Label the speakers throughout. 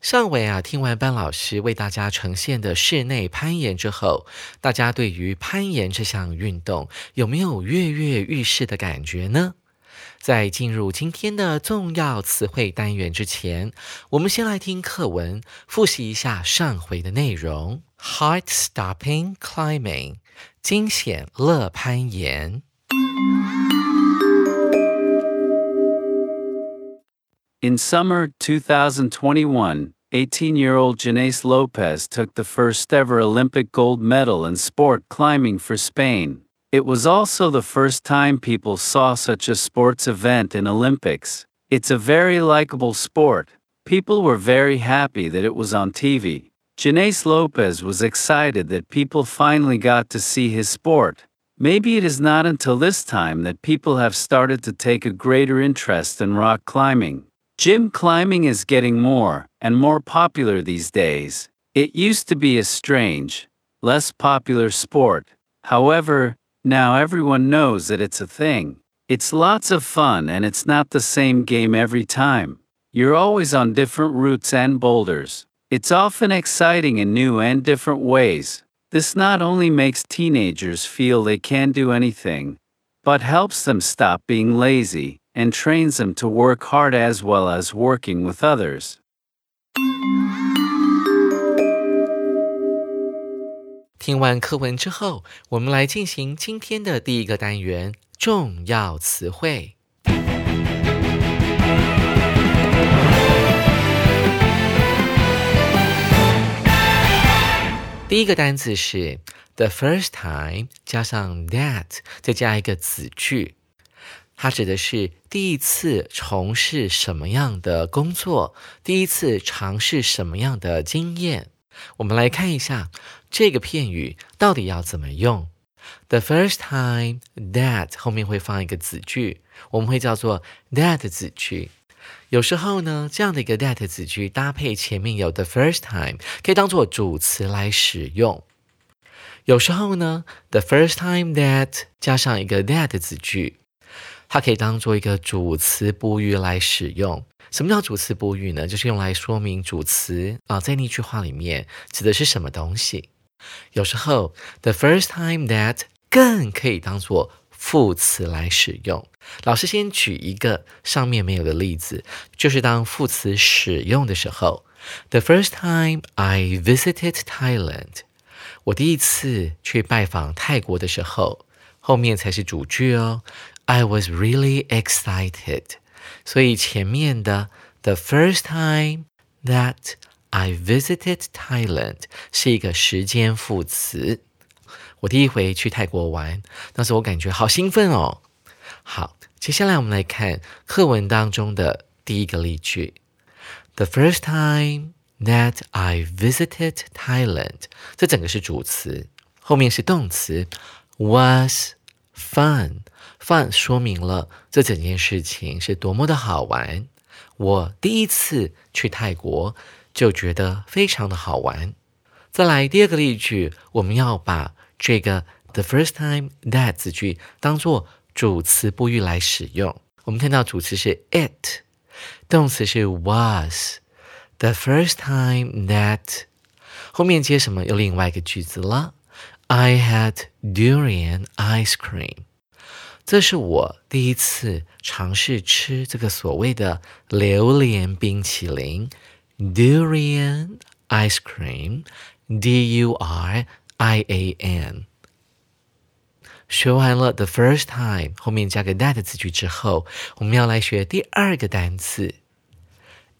Speaker 1: 上回啊，听完班老师为大家呈现的室内攀岩之后，大家对于攀岩这项运动有没有跃跃欲试的感觉呢？在进入今天的重要词汇单元之前，我们先来听课文，复习一下上回的内容。Heart-stopping climbing，惊险乐攀岩。
Speaker 2: In summer 2021, 18 year old Janace Lopez took the first ever Olympic gold medal in sport climbing for Spain. It was also the first time people saw such a sports event in Olympics. It's a very likable sport. People were very happy that it was on TV. Janace Lopez was excited that people finally got to see his sport. Maybe it is not until this time that people have started to take a greater interest in rock climbing. Gym climbing is getting more and more popular these days. It used to be a strange, less popular sport. However, now everyone knows that it's a thing. It's lots of fun and it's not the same game every time. You're always on different routes and boulders. It's often exciting in new and different ways. This not only makes teenagers feel they can do anything, but helps them stop being lazy and trains them to work hard as well as working with others.
Speaker 1: 听完课文之后，我们来进行今天的第一个单元——重要词汇。第一个单词是 the first time 加上 that，再加一个子句， 它指的是第一次从事什么样的工作，第一次尝试什么样的经验。我们来看一下这个片语到底要怎么用。The first time that 后面会放一个子句，我们会叫做 that 子句。有时候呢，这样的一个 that 子句搭配前面有 the first time，可以当做主词来使用。有时候呢，the first time that 加上一个 that 子句，它可以当做一个主词补语来使用。什么叫主词补语呢？就是用来说明主词啊，在那句话里面指的是什么东西。有时候，the first time that 更可以当做副词来使用。老师先举一个上面没有的例子，就是当副词使用的时候，the first time I visited Thailand，我第一次去拜访泰国的时候，后面才是主句哦。I was really excited。所以前面的 the first time that I visited Thailand 是一个时间副词。我第一回去泰国玩，当时我感觉好兴奋哦。好，接下来我们来看课文当中的第一个例句：The first time that I visited Thailand，这整个是主词，后面是动词，was fun。 饭说明了这整件事情是多么的好玩。我第一次去泰国就觉得非常的好玩。再来第二个例句，我们要把这个 the first time that 子句当做主词补语来使用。我们看到主词是 it，动词是 was。The first time that 后面接什么？有另外一个句子了。I had durian ice cream。这是我第一次尝试吃这个所谓的榴莲冰淇淋，durian ice cream，D U R I A N。学完了 the first time 后面加个 that 字句之后，我们要来学第二个单词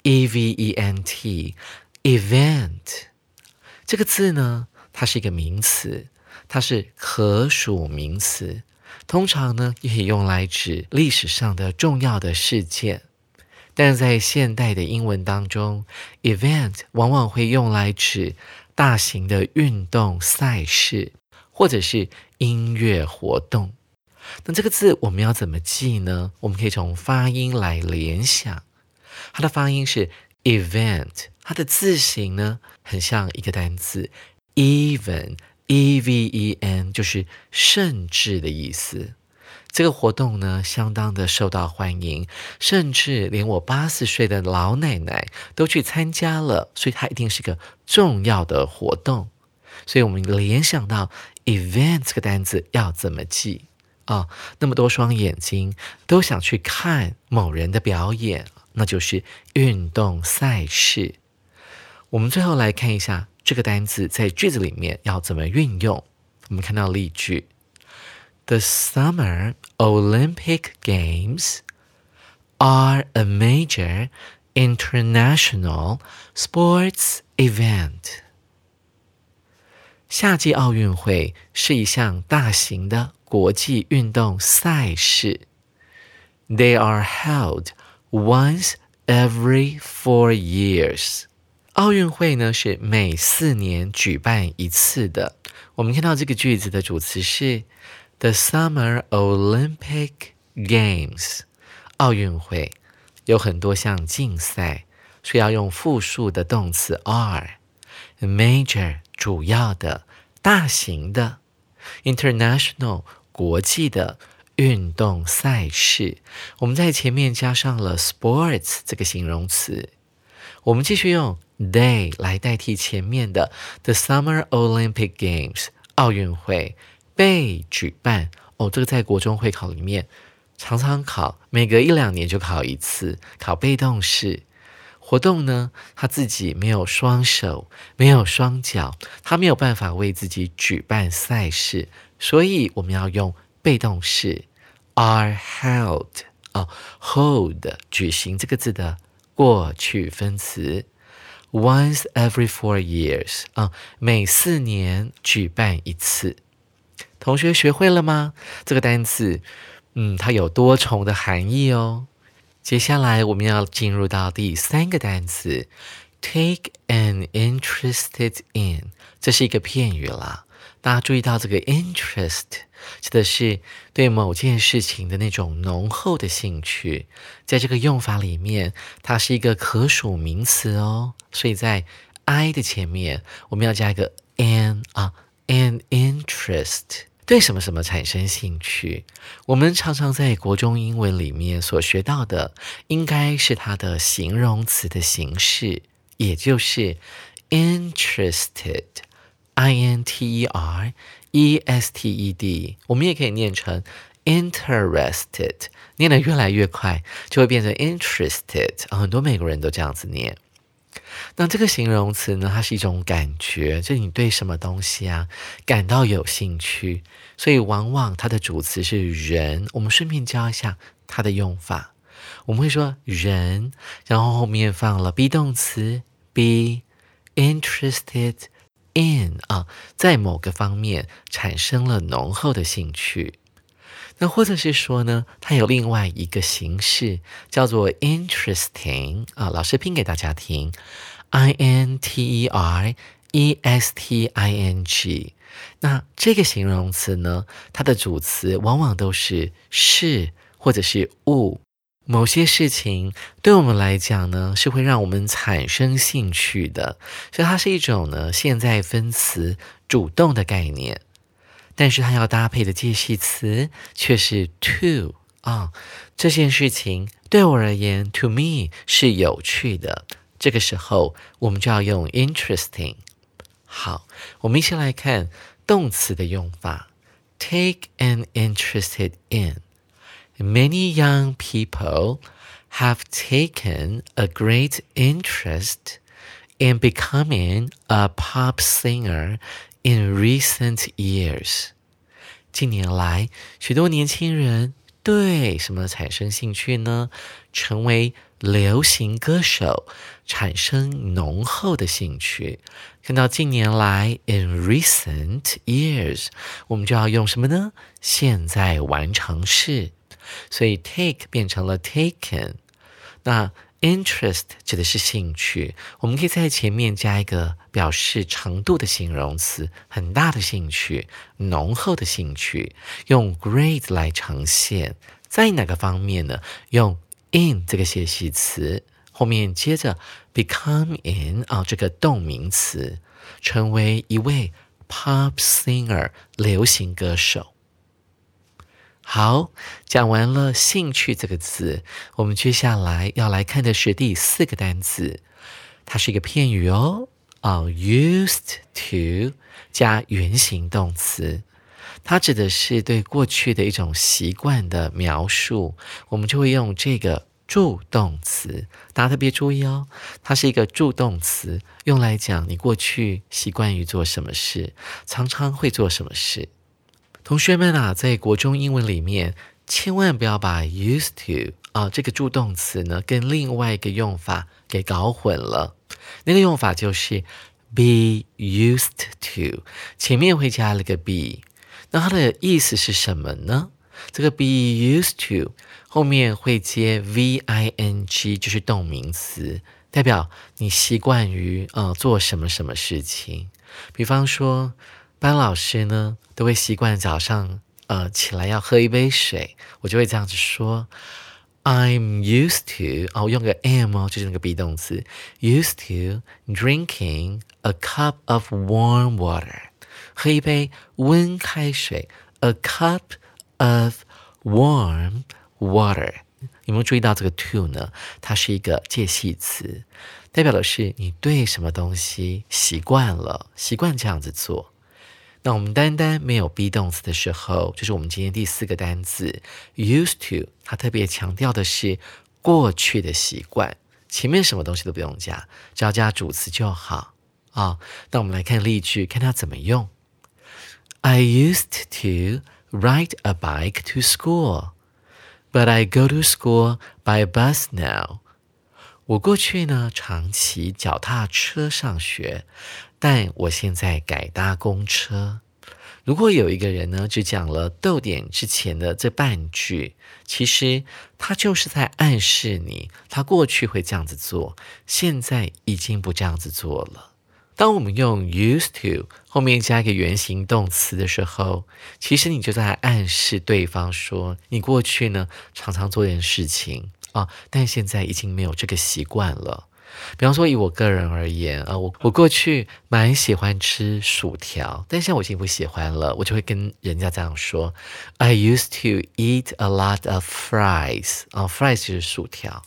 Speaker 1: e v e n t event 这个字呢，它是一个名词，它是可数名词，通常呢也可以用来指历史上的重要的事件。但在现代的英文当中，event 往往会用来指大型的运动赛事，或者是音乐活动，那这个字我们要怎么记呢？我们可以从发音来联想，它的发音是 event，它的字形呢很像一个单词 even e v e n 就是甚至的意思。这个活动呢相当的受到欢迎，甚至连我八十岁的老奶奶都去参加了，所以它一定是个重要的活动。所以我们联想到 event 这个单词要怎么记啊？那么多双眼睛都想去看某人的表演，那就是运动赛事。我们最后来看一下这个单词在句子里面要怎么运用。我们看到例句：The Summer Olympic Games are a major international sports event. 夏季奥运会是一项大型的国际运动赛事。They are held once every four years。 奥运会呢是每四年举办一次的。我们看到这个句子的主词是 The Summer Olympic Games。奥运会有很多项竞赛，所以要用复数的动词 are。Major 主要的、大型的，international 国际的运动赛事，我们在前面加上了 sports 这个形容词。我们继续用 they 来代替前面的 the Summer Olympic Games 奥运会被举办。哦，这个在国中会考里面常常考，每隔一两年就考一次，考被动式。活动呢，他自己没有双手，没有双脚，他没有办法为自己举办赛事，所以我们要用被动式，are held 啊，hold 举行这个字的过去分词，once every four years 啊，每四年举办一次。同学学会了吗？这个单词，嗯，它有多重的含义哦。接下来我们要进入到第三个单词，take an interested in，这是一个片语啦。大家注意到这个 interest 指的是对某件事情的那种浓厚的兴趣，在这个用法里面，它是一个可数名词哦。所以在 I 的前面，我们要加一个 an 啊，an interest。对什么什么产生兴趣？我们常常在国中英文里面所学到的，应该是它的形容词的形式，也就是 interested i n t e r e s t e d，我们也可以念成 interested，念得越来越快，就会变成 interested。很多美国人都这样子念。那这个形容词呢，它是一种感觉，就你对什么东西啊感到有兴趣，所以往往它的主词是人。我们顺便教一下它的用法，我们会说人，然后后面放了 be 动词 be interested in 啊，在某个方面产生了浓厚的兴趣。那或者是说呢，它有另外一个形式叫做 interesting 啊，老师拼给大家听，i n t e r e s t i n g。那这个形容词呢，它的主词往往都是事或者是物，某些事情对我们来讲呢，是会让我们产生兴趣的，所以它是一种呢现在分词主动的概念。但是它要搭配的介系词却是 to 啊，这件事情对我而言，to me 是有趣的。这个时候我们就要用 interesting。好，我们一起来看动词的用法：take an interested in。Many young people have taken a great interest and becoming a pop singer in recent years。近年来，许多年轻人对什么产生兴趣呢？成为流行歌手，产生浓厚的兴趣。看到近年来，in recent years，我们就要用什么呢？现在完成式， 所以 take 变成了 taken。那 interest 指的是兴趣，我们可以在前面加一个表示程度的形容词，很大的兴趣，浓厚的兴趣，用 great 来呈现。在哪个方面呢？用 in 这个介系词后面接着 become in 啊这个动名词，成为一位 pop singer 流行歌手。好，讲完了兴趣这个词，我们接下来要来看的是第四个单词，它是一个片语哦。啊，used to 加原形动词，它指的是对过去的一种习惯的描述，我们就会用这个助动词。大家特别注意哦，它是一个助动词，用来讲你过去习惯于做什么事，常常会做什么事。同学们啊，在国中英文里面，千万不要把 used to 啊这个助动词呢跟另外一个用法给搞混了。那个用法就是 be used to，前面会加了个 be，那它的意思是什么呢？这个 be used to 后面会接 v i n g，就是动名词，代表你习惯于呃做什么什么事情。比方说。班老师呢都会习惯早上呃起来要喝一杯水，我就会这样子说：I'm used to 哦，用个 am 哦，就是那个 be 动词，used to drinking a cup of warm water，喝一杯温开水，a cup of warm water。有没有注意到这个 to 呢？它是一个介系词，代表的是你对什么东西习惯了，习惯这样子做。那我们单单没有 be 动词的时候，就是我们今天第四个单词 used to，它特别强调的是过去的习惯，前面什么东西都不用加，只要加主词就好啊。那我们来看例句，看它怎么用。I used to ride a bike to school, but I go to school by bus now. 我过去呢常骑脚踏车上学，但我现在改搭公车。如果有一个人呢只讲了逗点之前的这半句，其实他就是在暗示你，他过去会这样子做，现在已经不这样子做了。当我们用 used to 后面加一个原形动词的时候，其实你就在暗示对方说，你过去呢常常做件事情。啊，但现在已经没有这个习惯了。比方说，以我个人而言，啊，我我过去蛮喜欢吃薯条，但现在我已经不喜欢了。我就会跟人家这样说：I used to eat a lot of fries。啊，fries 就是薯条。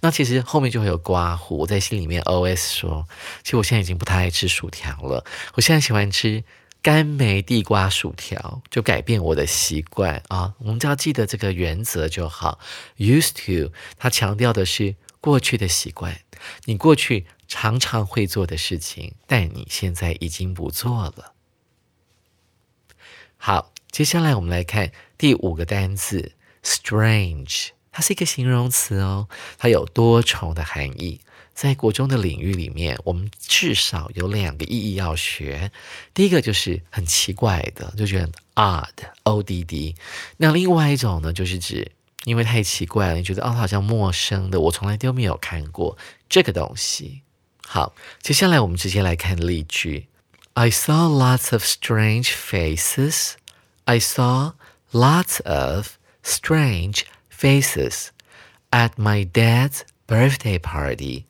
Speaker 1: 那其实后面就会有刮胡，我在心里面 OS 说：其实我现在已经不太爱吃薯条了。我现在喜欢吃。甘梅地瓜薯条就改变我的习惯啊！我们只要记得这个原则就好。Used to，它强调的是过去的习惯，你过去常常会做的事情，但你现在已经不做了。好，接下来我们来看第五个单词，strange，它是一个形容词哦，它有多重的含义。在国中的领域里面，我们至少有两个意义要学。第一个就是很奇怪的，就觉得 odd，o d d。那另外一种呢，就是指因为太奇怪了，你觉得哦，好像陌生的，我从来都没有看过这个东西。好，接下来我们直接来看例句：I saw lots of strange faces. I saw lots of strange faces at my dad's birthday party.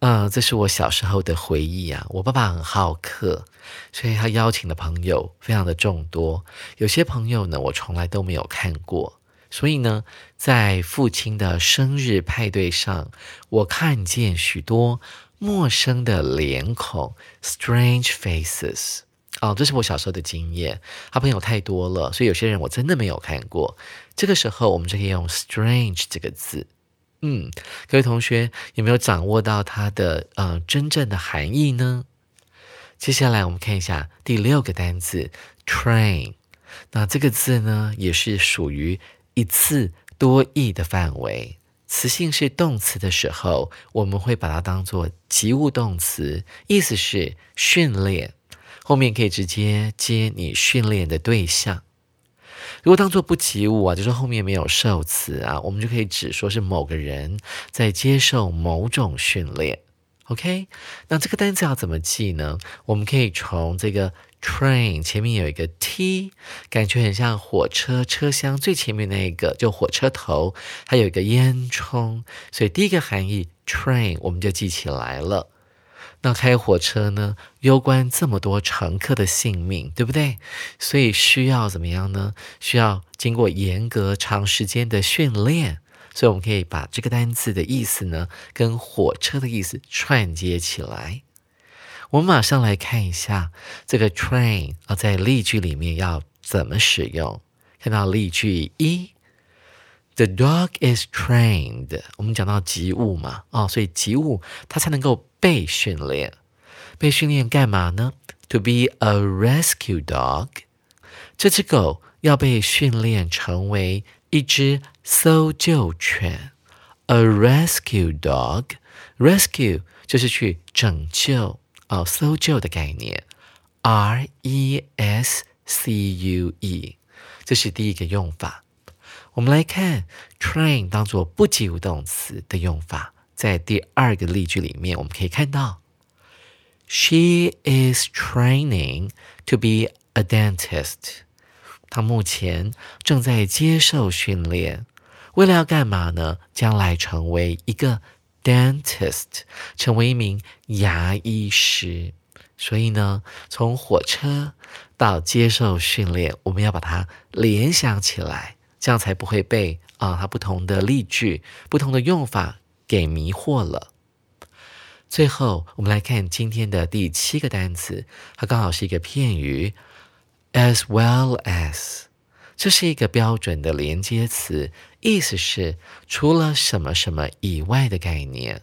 Speaker 1: 嗯，这是我小时候的回忆啊。我爸爸很好客，所以他邀请的朋友非常的众多。有些朋友呢，我从来都没有看过。所以呢，在父亲的生日派对上，我看见许多陌生的脸孔 （strange faces）。哦，这是我小时候的经验。他朋友太多了，所以有些人我真的没有看过。这个时候，我们就可以用 “strange” 这个字。嗯，各位同学有没有掌握到它的呃真正的含义呢？接下来我们看一下第六个单词 train。那这个字呢，也是属于一次多义的范围。词性是动词的时候，我们会把它当做及物动词，意思是训练，后面可以直接接你训练的对象。如果当做不及物啊，就是后面没有受词啊，我们就可以指说是某个人在接受某种训练。OK，那这个单词要怎么记呢？我们可以从这个 train 前面有一个 t，感觉很像火车车厢最前面那一个，就火车头，还有一个烟囱，所以第一个含义 train 我们就记起来了。那开火车呢，攸关这么多乘客的性命，对不对？所以需要怎么样呢？需要经过严格长时间的训练。所以我们可以把这个单词的意思呢，跟火车的意思串接起来。我们马上来看一下这个 train 啊，在例句里面要怎么使用。看到例句一，The dog is trained。我们讲到及物嘛，哦，所以及物它才能够被训练。被训练干嘛呢？To be a rescue dog。这只狗要被训练成为。一只搜救犬，a rescue dog，rescue 就是去拯救哦，搜救的概念，r e s c u e，这是第一个用法。我们来看 train 当做不及物动词的用法，在第二个例句里面，我们可以看到，she is training to be a dentist。他目前正在接受训练，为了要干嘛呢？将来成为一个 dentist，成为一名牙医师。所以呢，从火车到接受训练，我们要把它联想起来，这样才不会被啊它不同的例句、不同的用法给迷惑了。最后，我们来看今天的第七个单词，它刚好是一个片语。As well as，这是一个标准的连接词，意思是除了什么什么以外的概念。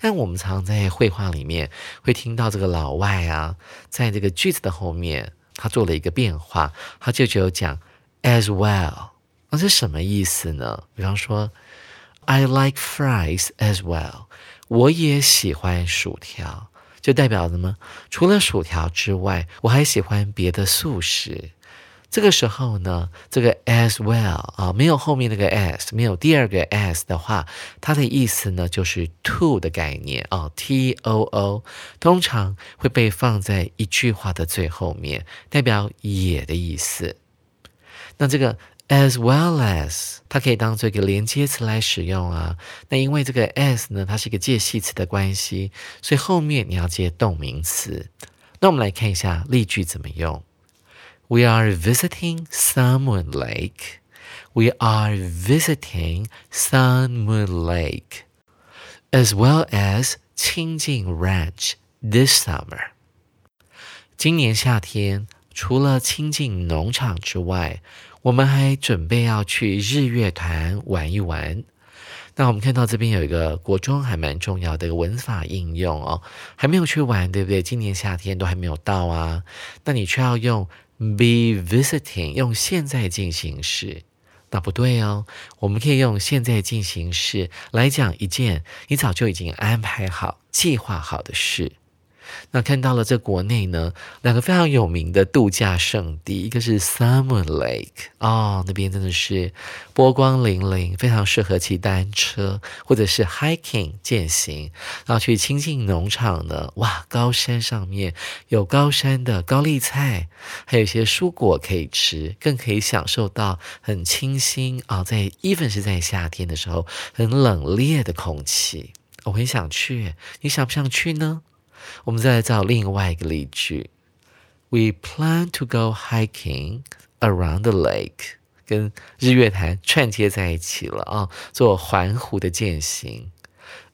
Speaker 1: 但我们常在绘画里面会听到这个老外啊，在这个句子的后面，他做了一个变化，他就只有讲 as well，那是什么意思呢？比方说，I like fries as well，我也喜欢薯条。就代表什么？除了薯条之外，我还喜欢别的素食。这个时候呢，这个 as well 啊，没有后面那个 as，没有第二个 as 的话，它的意思呢就是 to 的概念啊，t o o，通常会被放在一句话的最后面，代表也的意思。那这个。As well as，它可以当做一个连接词来使用啊。那因为这个 as 呢，它是一个介系词的关系，所以后面你要接动名词。那我们来看一下例句怎么用。We are visiting Sunmoon Lake. We are visiting Sunmoon Lake, as well as 清境 Ranch this summer. 今年夏天，除了清境农场之外， 我们还准备要去日月潭玩一玩。那我们看到这边有一个国中还蛮重要的文法应用哦，还没有去玩，对不对？今年夏天都还没有到啊，那你却要用 be visiting，用现在进行时，那不对哦。我们可以用现在进行时来讲一件你早就已经安排好、计划好的事。那看到了这国内呢，两个非常有名的度假胜地，一个是 Summer Lake 哦，那边真的是波光粼粼，非常适合骑单车或者是 hiking 健行。然后去亲近农场呢，哇，高山上面有高山的高丽菜，还有一些蔬果可以吃，更可以享受到很清新啊，在 even 是在夏天的时候很冷冽的空气，我很想去，你想不想去呢？我们再来造另外一个例句：We plan to go hiking around the lake，跟日月潭串接在一起了啊，做环湖的践行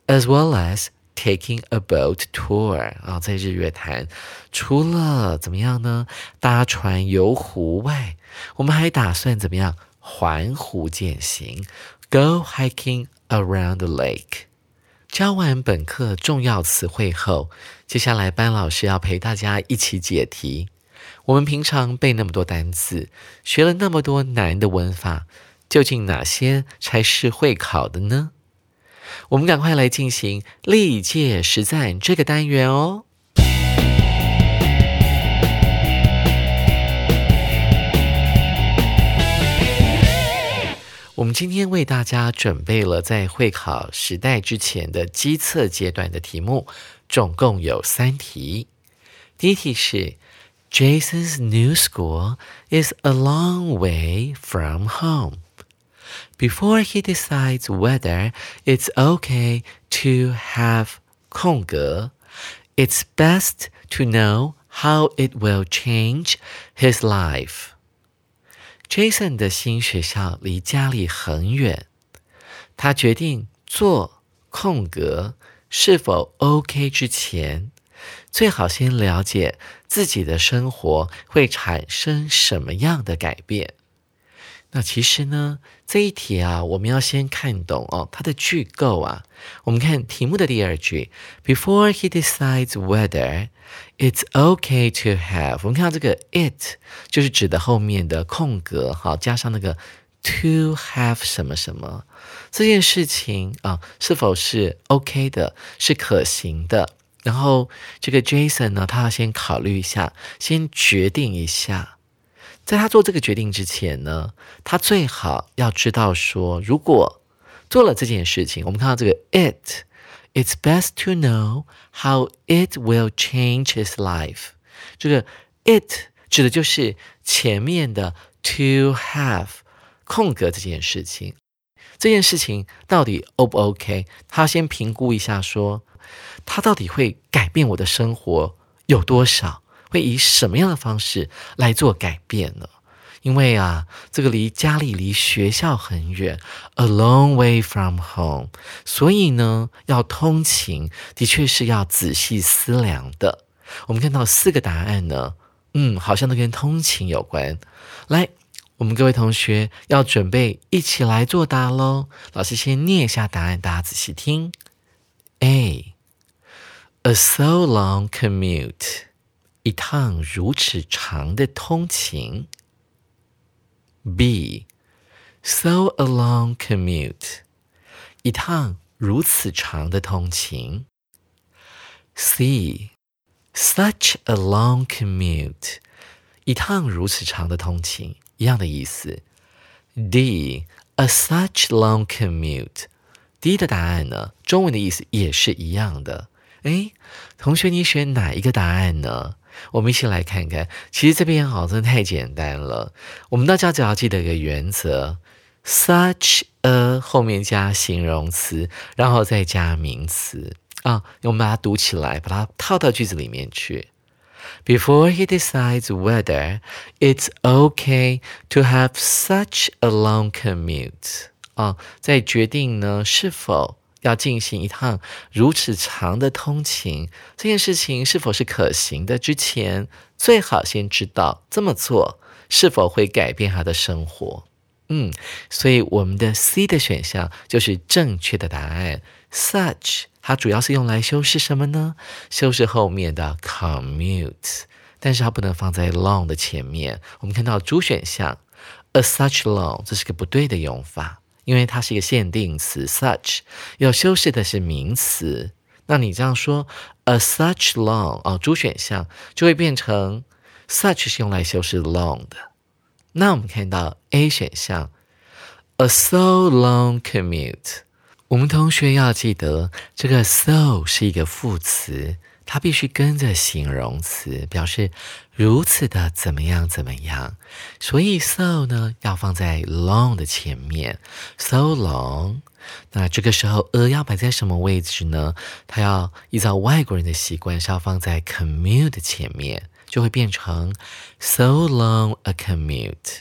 Speaker 1: ，as well as taking a boat tour 啊，在日月潭除了怎么样呢？搭船游湖外，我们还打算怎么样？环湖践行，Go hiking around the lake。教完本课重要词汇后，接下来班老师要陪大家一起解题。我们平常背那么多单词，学了那么多难的文法，究竟哪些才是会考的呢？我们赶快来进行历届实战这个单元哦。我们今天为大家准备了在会考时代之前的基测阶段的题目，总共有三题。第一题是：Jason's new school is a long way from home. Before he decides whether it's okay to have 空格，it's best to know how it will change his life. Jason 的新学校离家里很远，他决定做空格 是否 OK 之前，最好先了解自己的生活会产生什么样的改变。那其实呢，这一题啊，我们要先看懂哦，它的句构啊。我们看题目的第二句，Before he decides whether it's OK to have，我们看到这个 it 就是指的后面的空格，好，加上那个 to have 什么什么这件事情啊，是否是 OK 的，是可行的？然后这个 Jason 呢，他要先考虑一下，先决定一下。在他做这个决定之前呢，他最好要知道说，如果做了这件事情，我们看到这个 it，it's best to know how it will change his life。这个 it 指的就是前面的 to have 空格这件事情。这件事情到底 O 不 OK？他先评估一下，说他到底会改变我的生活有多少。会以什么样的方式来做改变呢？因为啊，这个离家里、离学校很远，a long way from home，所以呢，要通勤的确是要仔细思量的。我们看到四个答案呢，嗯，好像都跟通勤有关。来，我们各位同学要准备一起来作答喽。老师先念一下答案，大家仔细听。A，a so long commute。一趟如此长的通勤。B. So a long commute. 一趟如此长的通勤。C. Such a long commute. 一趟如此长的通勤，一样的意思。D. A such long commute. D 的答案呢？中文的意思也是一样的。哎，同学，你选哪一个答案呢？我们一起来看看，其实这边好真的太简单了。我们大家只要记得一个原则：such a 后面加形容词，然后再加名词啊。我们把它读起来，把它套到句子里面去。Before he decides whether it's okay to have such a long commute 啊，在决定呢是否。要进行一趟如此长的通勤，这件事情是否是可行的？之前最好先知道这么做是否会改变他的生活。嗯，所以我们的 C 的选项就是正确的答案。Such 它主要是用来修饰什么呢？修饰后面的 commute，但是它不能放在 long 的前面。我们看到主选项 a such long，这是个不对的用法。因为它是一个限定词，such 要修饰的是名词，那你这样说，a such long 哦，主选项就会变成 such 是用来修饰 long 的。那我们看到 A 选项，a so long commute，我们同学要记得这个 so 是一个副词。它必须跟着形容词，表示如此的怎么样怎么样。所以 so 呢要放在 long 的前面，so long。那这个时候 a 要摆在什么位置呢？它要依照外国人的习惯是要放在 commute 的前面，就会变成 so long a commute。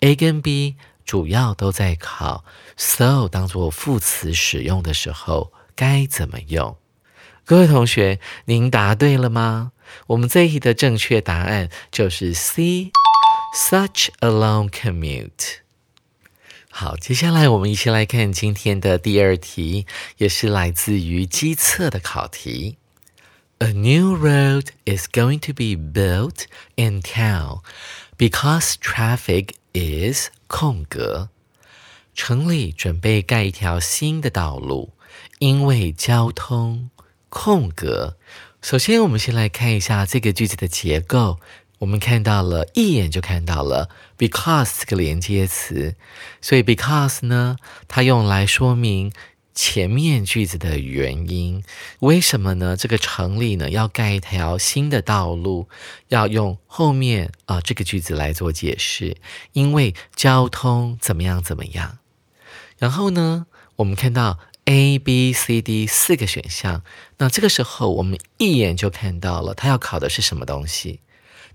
Speaker 1: A 跟 B 主要都在考 so 当做副词使用的时候该怎么用。各位同学，您答对了吗？我们这一题的正确答案就是 C，such a long commute。好，接下来我们一起来看今天的第二题，也是来自于机测的考题。A new road is going to be built in town because traffic is 空格。城里准备盖一条新的道路，因为交通空格。首先，我们先来看一下这个句子的结构。我们看到了一眼就看到了 because 这个连接词，所以 because 呢，它用来说明前面句子的原因。为什么呢？这个城里呢要盖一条新的道路，要用后面啊这个句子来做解释，因为交通怎么样怎么样。然后呢，我们看到 A、B、C、D 四个选项，那这个时候我们一眼就看到了，它要考的是什么东西？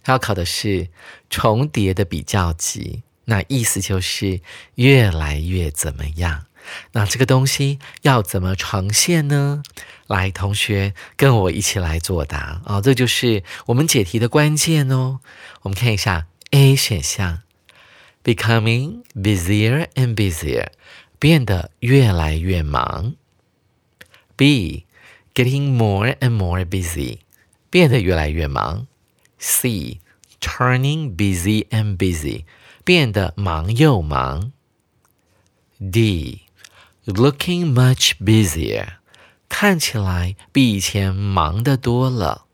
Speaker 1: 要考的是重叠的比较级，那意思就是越来越怎么样？那这个东西要怎么呈现呢？来，同学跟我一起来作答啊！这就是我们解题的关键哦。我们看一下 A 选项，becoming busier and busier，变得越来越忙。B，getting more and more busy，变得越来越忙。C turning busy and busy 变得忙又忙。D looking much busier 看起来比以前忙得多了。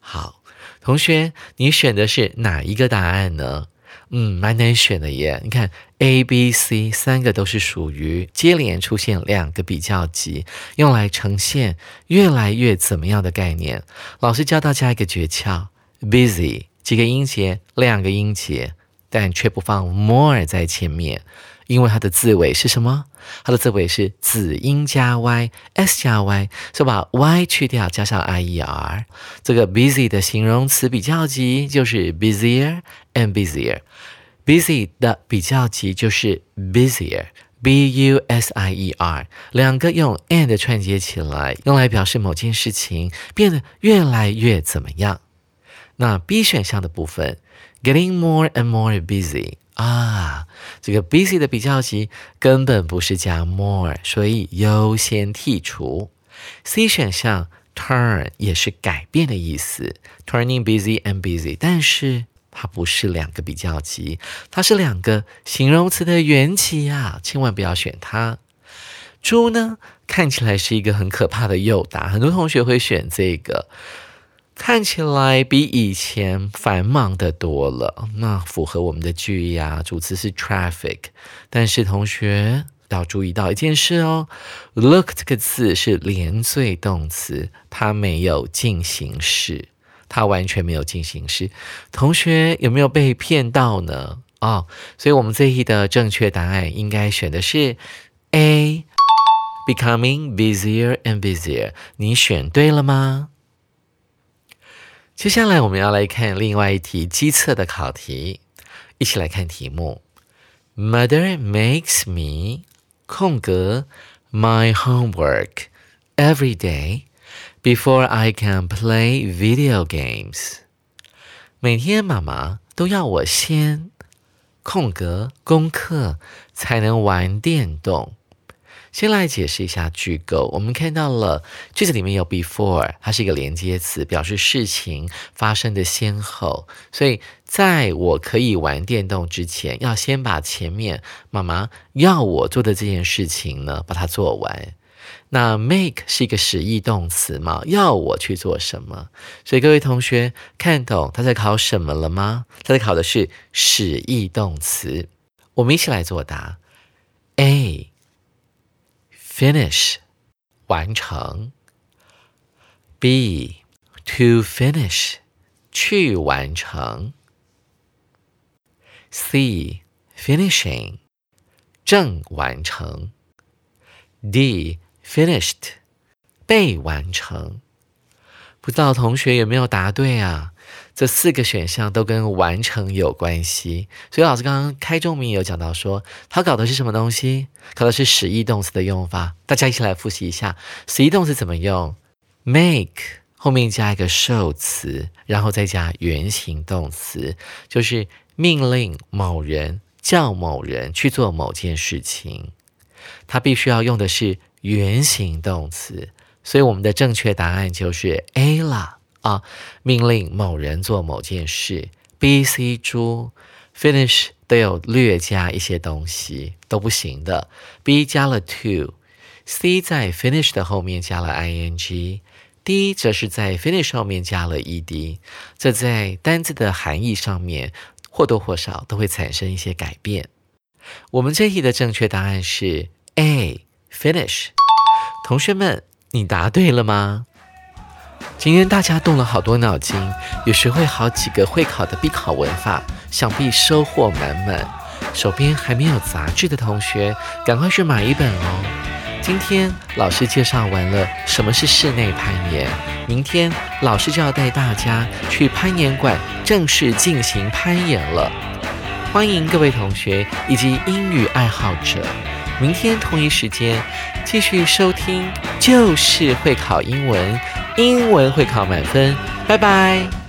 Speaker 1: 好，同学，你选的是哪一个答案呢？嗯，蛮难选的耶。你看，A、B、C 三个都是属于接连出现两个比较级，用来呈现越来越怎么样的概念。老师教大家一个诀窍。busy 几个音节，两个音节，但却不放 more 在前面，因为它的字尾是什么？它的字尾是子音加 y，s 加 y，所以把 y 去掉，加上 i e r。这个 busy 的形容词比较级就是 busier and busier。busy 的比较级就是 busier，b u s i e r，两个用 and 串接起来，用来表示某件事情变得越来越怎么样。那 B 选项的部分，getting more and more busy 啊，这个 busy 的比较级根本不是加 more，所以优先剔除。C 选项 turn 也是改变的意思，turning busy and busy，但是它不是两个比较级，它是两个形容词的原级啊，千万不要选它。猪呢，看起来是一个很可怕的诱答，很多同学会选这个。看起来比以前繁忙的多了，那符合我们的句意啊。主词是 traffic，但是同学要注意到一件事哦，look 这个字是连缀动词，它没有进行式，它完全没有进行式。同学有没有被骗到呢？哦，所以我们这一的正确答案应该选的是 A，becoming busier and busier。你选对了吗？接下来我们要来看另外一题机测的考题，一起来看题目。Mother makes me 空格 my homework every day before I can play video games。每天妈妈都要我先空格功课才能玩电动。先来解释一下句构。我们看到了句子里面有 before，它是一个连接词，表示事情发生的先后。所以在我可以玩电动之前，要先把前面妈妈要我做的这件事情呢，把它做完。那 make 是一个使役动词嘛，要我去做什么？所以各位同学看懂他在考什么了吗？他在考的是使役动词。我们一起来作答。A finish 完成，B to finish 去完成，C finishing 正完成，D finished 被完成。不知道同学有没有答对啊？ 这四个选项都跟完成有关系，所以老师刚刚开中明有讲到说，他搞的是什么东西？考的是实义动词的用法。大家一起来复习一下，实义动词怎么用？Make 后面加一个受词，然后再加原形动词，就是命令某人叫某人去做某件事情，它必须要用的是原形动词，所以我们的正确答案就是 A 啦啊！命令某人做某件事，B、C、猪 finish 都有略加一些东西都不行的。B 加了 to，C 在 finish 的后面加了 ing。D 则是在 finish 后面加了 ed，这在单字的含义上面或多或少都会产生一些改变。我们这题的正确答案是 A finish。同学们，你答对了吗？今天大家动了好多脑筋，也学会好几个会考的必考文法，想必收获满满。手边还没有杂志的同学，赶快去买一本哦。今天老师介绍完了什么是室内攀岩，明天老师就要带大家去攀岩馆正式进行攀岩了。欢迎各位同学以及英语爱好者，明天同一时间继续收听，就是会考英文，英文会考满分。拜拜。